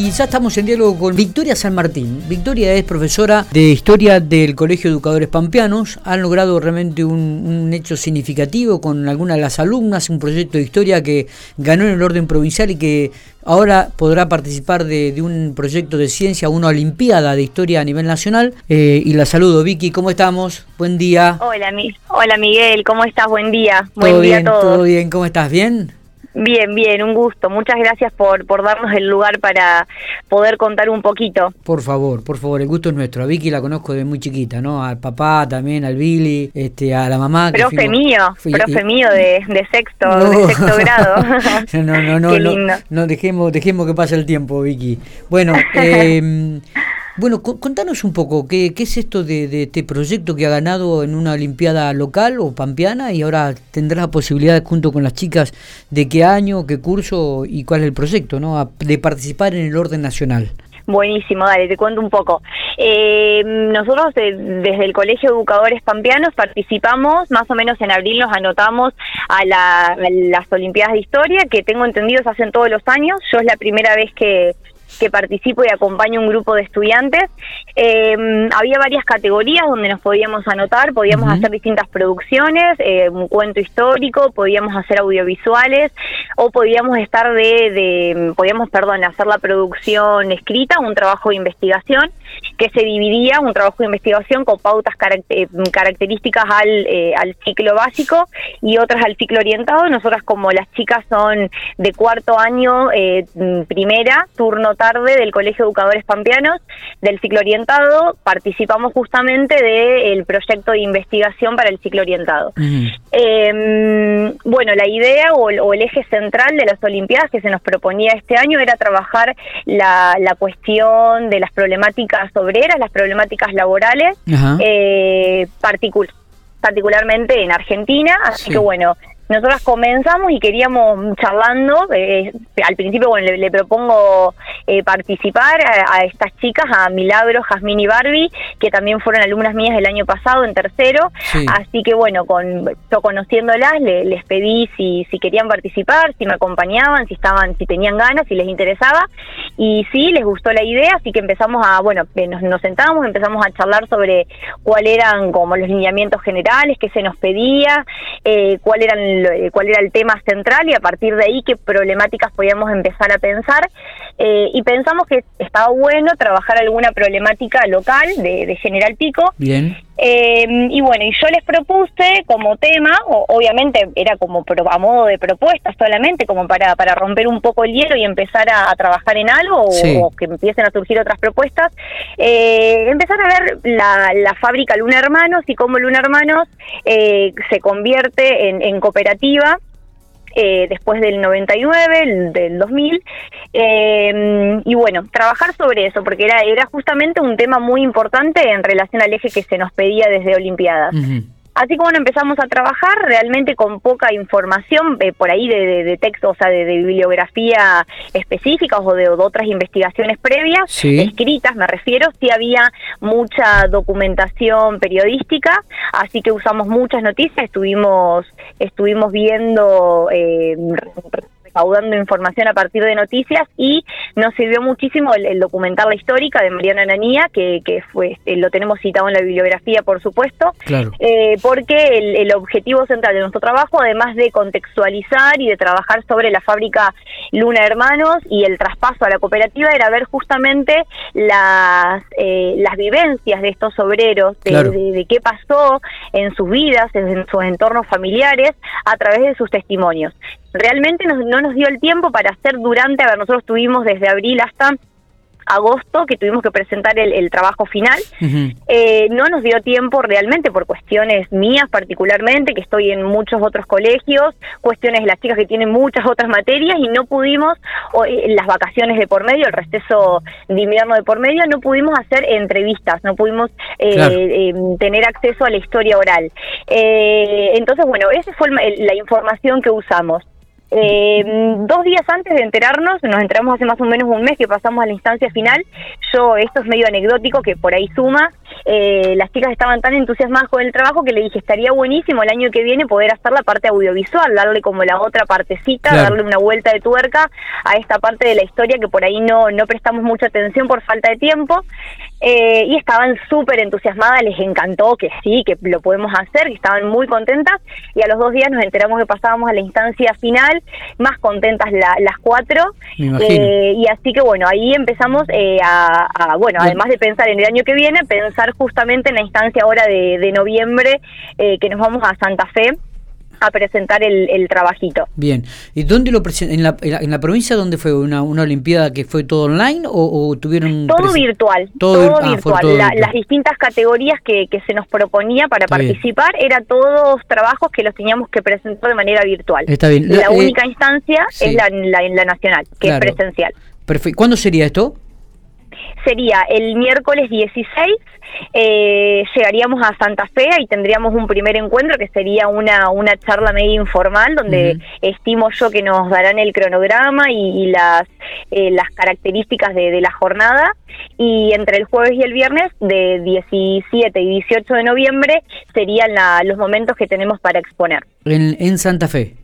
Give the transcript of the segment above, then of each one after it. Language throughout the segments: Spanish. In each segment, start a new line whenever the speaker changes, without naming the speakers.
Y ya estamos en diálogo con Victoria San Martín. Victoria es profesora de Historia del Colegio de Educadores Pampeanos. Han logrado realmente un, hecho significativo con algunas de las alumnas, un proyecto de historia que ganó en el orden provincial y que ahora podrá participar de, un proyecto de ciencia, una olimpiada de historia a nivel nacional. Eh, y la saludo, Vicky, ¿cómo estamos? Buen día.
Hola, Hola Miguel, ¿cómo estás? Buen día.
Buen día a todos. Todo bien, ¿cómo estás? ¿Bien?
Bien, bien, un gusto. Muchas gracias por, por darnos el lugar para poder contar un poquito.
Por favor, por favor, el gusto es nuestro. A Vicky la conozco de muy chiquita, ¿no? Al papá también, al Billy, este, a la mamá.
Profe mío, profe mío de, de sexto, de sexto grado.
no, no, no, no, no, dejemos, dejemos que pase el tiempo, Vicky. Bueno, eh, bueno, contanos un poco, ¿qué, qué es esto de, este proyecto que ha ganado en una Olimpiada local o pampeana y ahora tendrás la posibilidad junto con las chicas de qué año, qué curso y cuál es el proyecto, ¿no? De participar en el orden nacional.
Buenísimo, dale, te cuento un poco. Eh, nosotros desde el Colegio de Educadores Pampeanos participamos, más o menos en abril nos anotamos a, a las Olimpiadas de Historia, que tengo entendido se hacen todos los años. Yo es la primera vez que, que participo y acompaño un grupo de estudiantes. Eh, había varias categorías donde nos podíamos anotar, podíamos hacer distintas producciones, eh, un cuento histórico, podíamos hacer audiovisuales o podíamos estar de, de, podíamos, perdón, hacer la producción escrita, un trabajo de investigación que se dividía, un trabajo de investigación con pautas eh, características al, eh, al ciclo básico y otras al ciclo orientado. Nosotras como las chicas son de cuarto año, eh, primera, turno tarde del Colegio de Educadores Pampeanos, del ciclo orientado, participamos justamente del proyecto de investigación para el ciclo orientado. Em, bueno, la idea o, el eje central de las Olimpiadas que se nos proponía este año era trabajar la, la cuestión de las problemáticas obreras, las problemáticas laborales, eh, particularmente en Argentina. Así que bueno, nosotras comenzamos y queríamos charlando, eh, al principio bueno le, propongo eh, participar a, estas chicas, a Milagro, Jazmín y Barbie, que también fueron alumnas mías el año pasado en tercero, así que bueno, con, yo conociéndolas les pedí si, si querían participar, si me acompañaban, si estaban, si tenían ganas, si les interesaba, y sí, les gustó la idea, así que empezamos a, bueno, eh, nos, nos sentamos, empezamos a charlar sobre cuáles eran como los lineamientos generales que se nos pedía, eh, cuál eran eh, cuál era el tema central y a partir de ahí qué problemáticas podíamos empezar a pensar. Eh, y pensamos que estaba bueno trabajar alguna problemática local de, General Pico.
Bien.
Eh, y bueno, y yo les propuse como tema, obviamente era como a modo de propuesta solamente, como para, para romper un poco el hielo y empezar a, trabajar en algo o, que empiecen a surgir otras propuestas, empezar a ver la, la, fábrica Luna Hermanos y cómo Luna Hermanos se convierte en, en cooperativa eh, después del 99, del 2000, eh, y bueno, trabajar sobre eso, porque era, era justamente un tema muy importante en relación al eje que se nos pedía desde Olimpiadas. Así como empezamos a trabajar realmente con poca información eh, por ahí de, de, texto, o sea, de, bibliografía específica o de, otras investigaciones previas, escritas me refiero, sí había mucha documentación periodística, así que usamos muchas noticias, estuvimos, estuvimos viendo... Eh, recaudando información a partir de noticias y nos sirvió muchísimo el, documental La Histórica de Mariana Nanía, que, que fue, eh, lo tenemos citado en la bibliografía, por supuesto, eh, porque el, objetivo central de nuestro trabajo, además de contextualizar y de trabajar sobre la fábrica Luna Hermanos y el traspaso a la cooperativa, era ver justamente las, eh, las vivencias de estos obreros, de, qué pasó en sus vidas, en sus entornos familiares, a través de sus testimonios realmente no nos dio el tiempo para hacer durante, a ver, nosotros tuvimos desde abril hasta agosto que tuvimos que presentar el, trabajo final. Eh, no nos dio tiempo realmente por cuestiones mías particularmente, que estoy en muchos otros colegios, cuestiones de las chicas que tienen muchas otras materias y no pudimos, eh, las vacaciones de por medio, el receso de invierno de por medio, no pudimos hacer entrevistas, no pudimos eh, tener acceso a la historia oral. entonces, bueno, esa fue la información que usamos. Eh, dos días antes de enterarnos, nos enteramos hace más o menos un mes que pasamos a la instancia final. Yo, esto es medio anecdótico, que por ahí suma. Eh, las chicas estaban tan entusiasmadas con el trabajo que le dije, estaría buenísimo el año que viene poder hacer la parte audiovisual, darle como la otra partecita, darle una vuelta de tuerca a esta parte de la historia que por ahí no, no prestamos mucha atención por falta de tiempo. Eh, y estaban súper entusiasmadas, les encantó que sí, que lo podemos hacer, que estaban muy contentas. Y a los dos días nos enteramos que pasábamos a la instancia final, más contentas las cuatro. Eh, y así que bueno, ahí empezamos eh, a, bueno, además de pensar en el año que viene, pensar justamente en la instancia ahora de, de noviembre que nos vamos a Santa Fe a presentar el, trabajito.
Bien, ¿y dónde lo ¿En la, en la provincia dónde fue? ¿Una, una olimpiada que fue todo online o, tuvieron...?
Todo virtual, todo, ah, virtual. Las distintas categorías que, que, se nos proponía para participar era todos trabajos que los teníamos que presentar de manera virtual.
Está bien.
La, eh, única instancia es la, la, nacional, que es presencial.
Perfecto. ¿Cuándo sería esto?
Sería el miércoles 16 eh, llegaríamos a Santa Fe y tendríamos un primer encuentro que sería una, una charla medio informal donde estimo yo que nos darán el cronograma y, las, eh, las características de, la jornada y entre el jueves y el viernes de 17 y 18 de noviembre serían los momentos que tenemos para exponer.
En, en Santa Fe.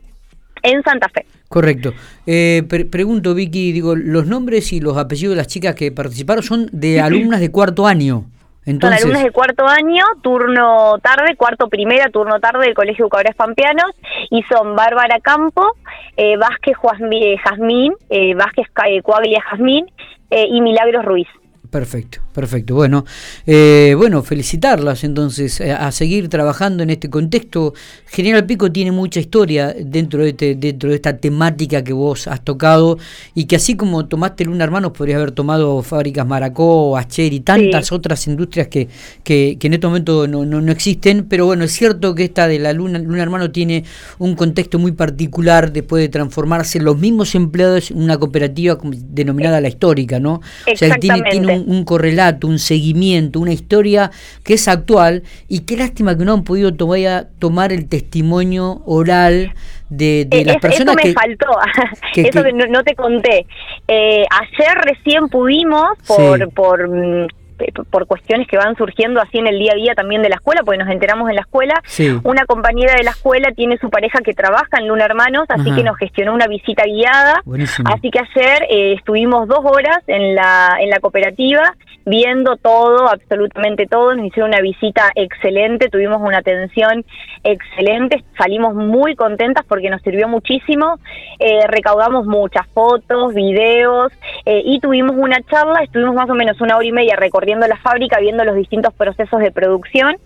En Santa Fe.
Correcto. Eh, pregunto, Vicky, digo, los nombres y los apellidos de las chicas que participaron son de alumnas de cuarto año.
Son alumnos de cuarto año, turno tarde, cuarto primera, turno tarde del Colegio Educadores Pampeanos, y son Bárbara Campo, eh, Vázquez eh, Jazmín, eh, Vázquez Coaglia Jazmín eh, y Milagros Ruiz.
Perfecto, perfecto. Bueno, eh, bueno, felicitarlas entonces eh, a seguir trabajando en este contexto. General Pico tiene mucha historia dentro de, este, dentro de esta temática que vos has tocado y que así como tomaste Luna Hermanos, podrías haber tomado fábricas Maracó, Acher y tantas otras industrias que, que, en este momento no, no, existen. Pero bueno, es cierto que esta de la Luna, Luna Hermano tiene un contexto muy particular después de transformarse los mismos empleados en una cooperativa denominada la histórica, ¿no?
O sea, tiene,
tiene un, correlato, un seguimiento, una historia que es actual y qué lástima que no han podido todavía tomar el testimonio oral de, de eh, las personas
eso me faltó, eso que no, te conté. Eh, ayer recién pudimos, por, por mm, por cuestiones que van surgiendo así en el día a día también de la escuela, porque nos enteramos en la escuela, una compañera de la escuela tiene su pareja que trabaja en Luna Hermanos, así que nos gestionó una visita guiada, así que ayer eh, estuvimos dos horas en la, en la cooperativa viendo todo, absolutamente todo, nos hicieron una visita excelente, tuvimos una atención excelente, salimos muy contentas porque nos sirvió muchísimo, eh, recaudamos muchas fotos, videos y tuvimos una charla, estuvimos más o menos una hora y media recorriendo recorriendo la fábrica, viendo los distintos procesos de producción,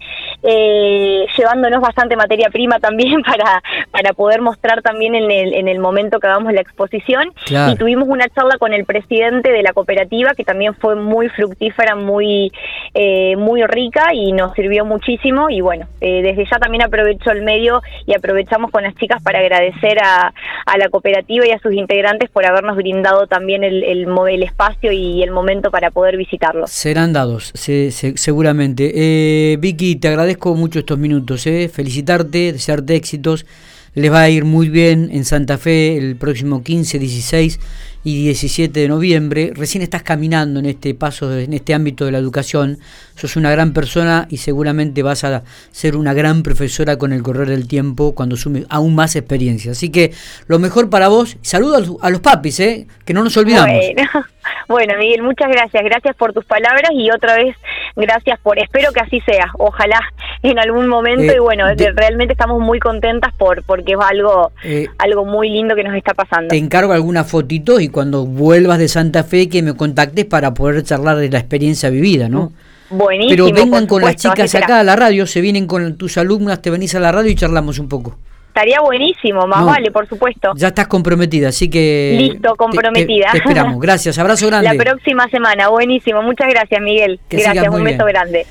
eh, llevándonos bastante materia prima también para, para poder mostrar también en el, en el momento que hagamos la exposición. Y tuvimos una charla con el presidente de la cooperativa que también fue muy fructífera, muy, eh, muy rica y nos sirvió muchísimo. Y bueno, eh, desde ya también aprovecho el medio y aprovechamos con las chicas para agradecer a, a la cooperativa y a sus integrantes por habernos brindado también el, el, el espacio y el momento para poder visitarlos.
Serán dados, seguramente. Eh, Vicky, te agradezco mucho estos minutos. Eh. Felicitarte, desearte éxitos. Les va a ir muy bien en Santa Fe el próximo 15, 16 y 17 de noviembre. Recién estás caminando en este paso, en este ámbito de la educación. Sos una gran persona y seguramente vas a ser una gran profesora con el correr del tiempo cuando sume aún más experiencia. Así que lo mejor para vos. Saludos a los papis, ¿eh? que no nos olvidamos.
Bueno, Miguel, muchas gracias. Gracias por tus palabras y otra vez gracias por, espero que así sea, ojalá en algún momento eh, y bueno, realmente estamos muy contentas por porque es algo, eh, algo muy lindo que nos está pasando.
Te encargo alguna fotito y cuando vuelvas de Santa Fe que me contactes para poder charlar de la experiencia vivida, ¿no?
Buenísimo.
Pero vengan con las chicas acá a la radio, se vienen con tus alumnas, te venís a la radio y charlamos un poco.
Estaría buenísimo, más vale, por supuesto.
Ya estás comprometida, así que...
Listo, comprometida.
Te, esperamos. Gracias, abrazo grande.
La próxima semana, buenísimo. Muchas gracias, Miguel. gracias, un beso grande.